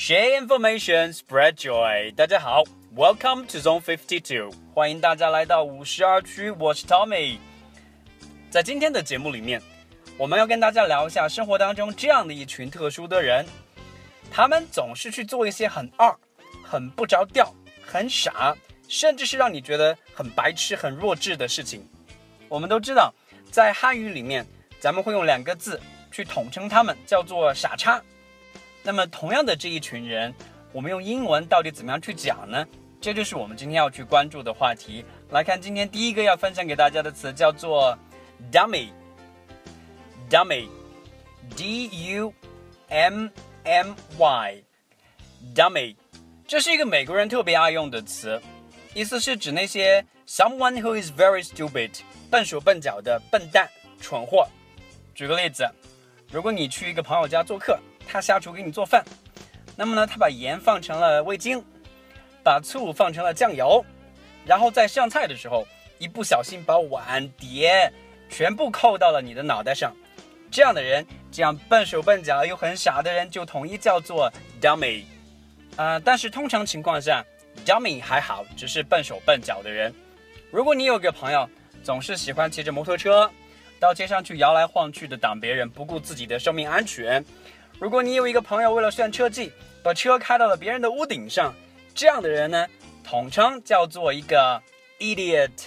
Share Information spread joy。大家好，Welcome to Zone Fifty Two，欢迎大家来到五十二区。我是 Tommy。在今天的节目里面，我们要跟大家聊一下生活当中这样的一群特殊的人，他们总是去做一些很二、很不着调、很傻，甚至是让你觉得很白痴、很弱智的事情。我们都知道，在汉语里面，咱们会用两个字去统称他们，叫做傻叉。那么，同样的这一群人，我们用英文到底怎么样去讲呢？这就是我们今天要去关注的话题。来看今天第一个要分享给大家的词，叫做 dummy。dummy，d u m m y，dummy，这是一个美国人特别爱用的词，意思是指那些 someone who is very stupid，笨手笨脚的笨蛋、蠢货。举个例子，如果你去一个朋友家做客。他下厨给你做饭，那么呢，他把盐放成了味精，把醋放成了酱油，然后在上菜的时候一不小心把碗碟全部扣到了你的脑袋上。这样的人，这样笨手笨脚又很傻的人，就统一叫做 dummy。啊，但是通常情况下，dummy 还好，只是笨手笨脚的人。如果你有个朋友总是喜欢骑着摩托车到街上去摇来晃去的挡别人，不顾自己的生命安全。如果你有一个朋友为了炫车技，把车开到了别人的屋顶上，这样的人呢，统称叫做一个 idiot，idiot，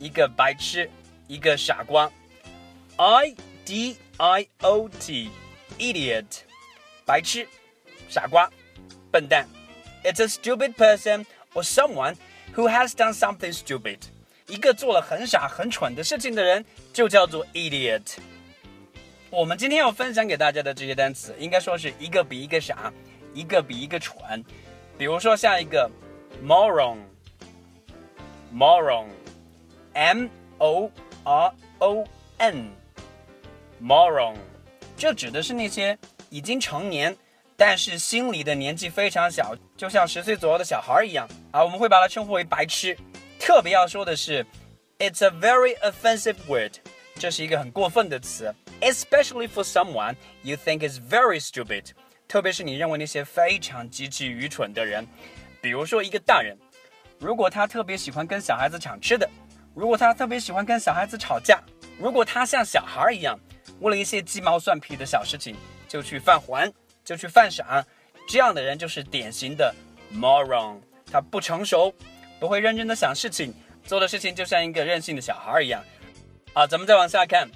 一个白痴，一个傻瓜，i d i o t，idiot，白痴，傻瓜，笨蛋。It's a stupid person or someone who has done something stupid。一个做了很傻很蠢的事情的人，就叫做 idiot。我们今天要分享给大家的这些单词，应该说是一个比一个傻，一个比一个蠢。比如说，下一个 moron，moron，m o r o n，moron，这指的是那些已经成年，但是心里的年纪非常小，就像十岁左右的小孩一样啊。我们会把它称呼为白痴。特别要说的是，it's a very offensive word，这是一个很过分的词。Especially for someone you think is very stupid，特别是你认为那些非常极其愚蠢的人，比如说一个大人，如果他特别喜欢跟小孩子抢吃的，如果他特别喜欢跟小孩子吵架，如果他像小孩一样，为了一些鸡毛蒜皮的小事情就去犯浑，就去犯傻，这样的人就是典型的 moron，他不成熟，不会认真的想事情，做的事情就像一个任性的小孩一样。好，咱们再往下看。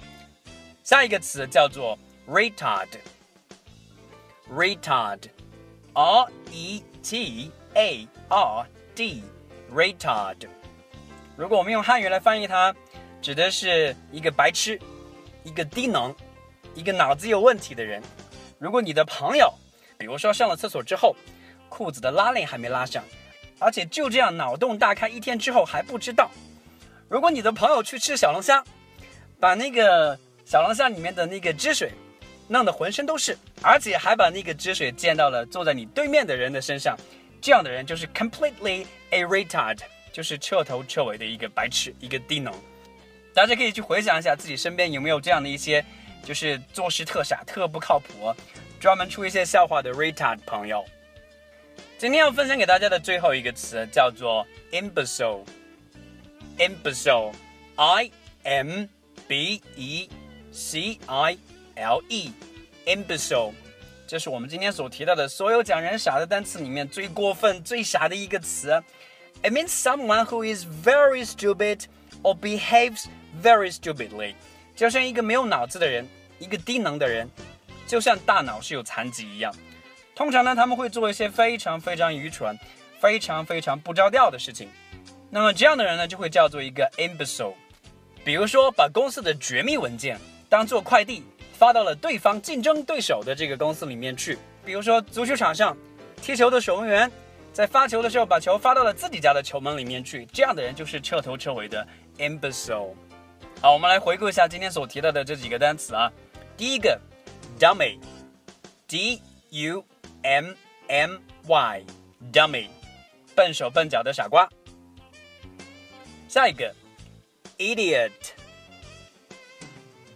下一个词叫做 retard，retard，r e t a r d，retard。如果我们用汉语来翻译它，指的是一个白痴，一个低能，一个脑子有问题的人。如果你的朋友，比如说上了厕所之后，裤子的拉链还没拉上，而且就这样脑洞大开一天之后还不知道。如果你的朋友去吃小龙虾，把那个。小龙虾里面的那个汁水，弄得浑身都是，而且还把那个汁水溅到了坐在你对面的人的身上，这样的人就是 completely a retard，就是彻头彻尾的一个白痴，一个低能。大家可以去回想一下自己身边有没有这样的一些，就是做事特傻、特不靠谱，专门出一些笑话的 retard 朋友。今天要分享给大家的最后一个词叫做 imbecile，imbecile，i m b e。C I L E，imbecile，这是我们今天所提到的所有讲人傻的单词里面最过分、最傻的一个词。It means someone who is very stupid or behaves very stupidly，就像一个没有脑子的人，一个低能的人，就像大脑是有残疾一样。通常呢，他们会做一些非常非常愚蠢、非常非常不着调的事情。那么这样的人呢，就会叫做一个 imbecile。比如说，把公司的绝密文件。当做快递发到了对方竞争对手的这个公司里面去，比如说足球场上踢球的守门员，在发球的时候把球发到了自己家的球门里面去，这样的人就是彻头彻尾的 imbecile。好，我们来回顾一下今天所提到的这几个单词啊。第一个，dummy，d u m m y，dummy，笨手笨脚的傻瓜。下一个，idiot。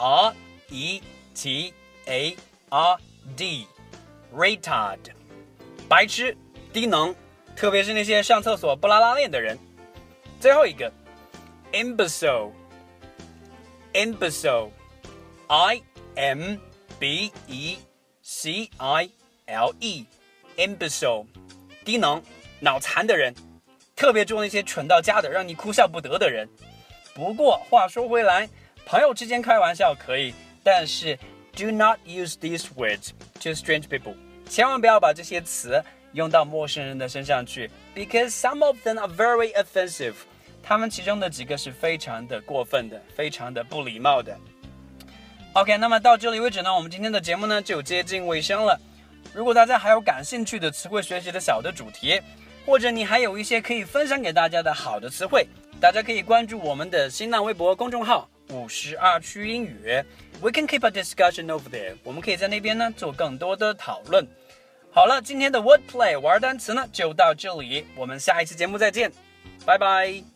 ，retard，retard，r e t a r d，retard，白痴、低能。特别是那些上厕所不拉拉链的人。最后一个，imbecile，imbecile，i m b e c i l e，imbecile，低能、脑残的人。特别中那些蠢到家的，让你哭笑不得的人。不过话说回来， 朋友之间开玩笑可以，但是 do not use these words to strange people，千万不要把这些词。用到陌生人的身上去，because some of them are very offensive。他们其中的几个是非常的过分的，非常的不礼貌的。OK，那么到这里为止呢，我们今天的节目呢就接近尾声了。如果大家还有感兴趣的词汇学习的小的主题，或者你还有一些可以分享给大家的好的词汇，大家可以关注我们的新浪微博公众号“五十二区英语 ”，We can keep a discussion over there。我们可以在那边呢做更多的讨论。好了，今天的 Wordplay 玩单词呢就到这里，我们下一期节目再见，拜拜。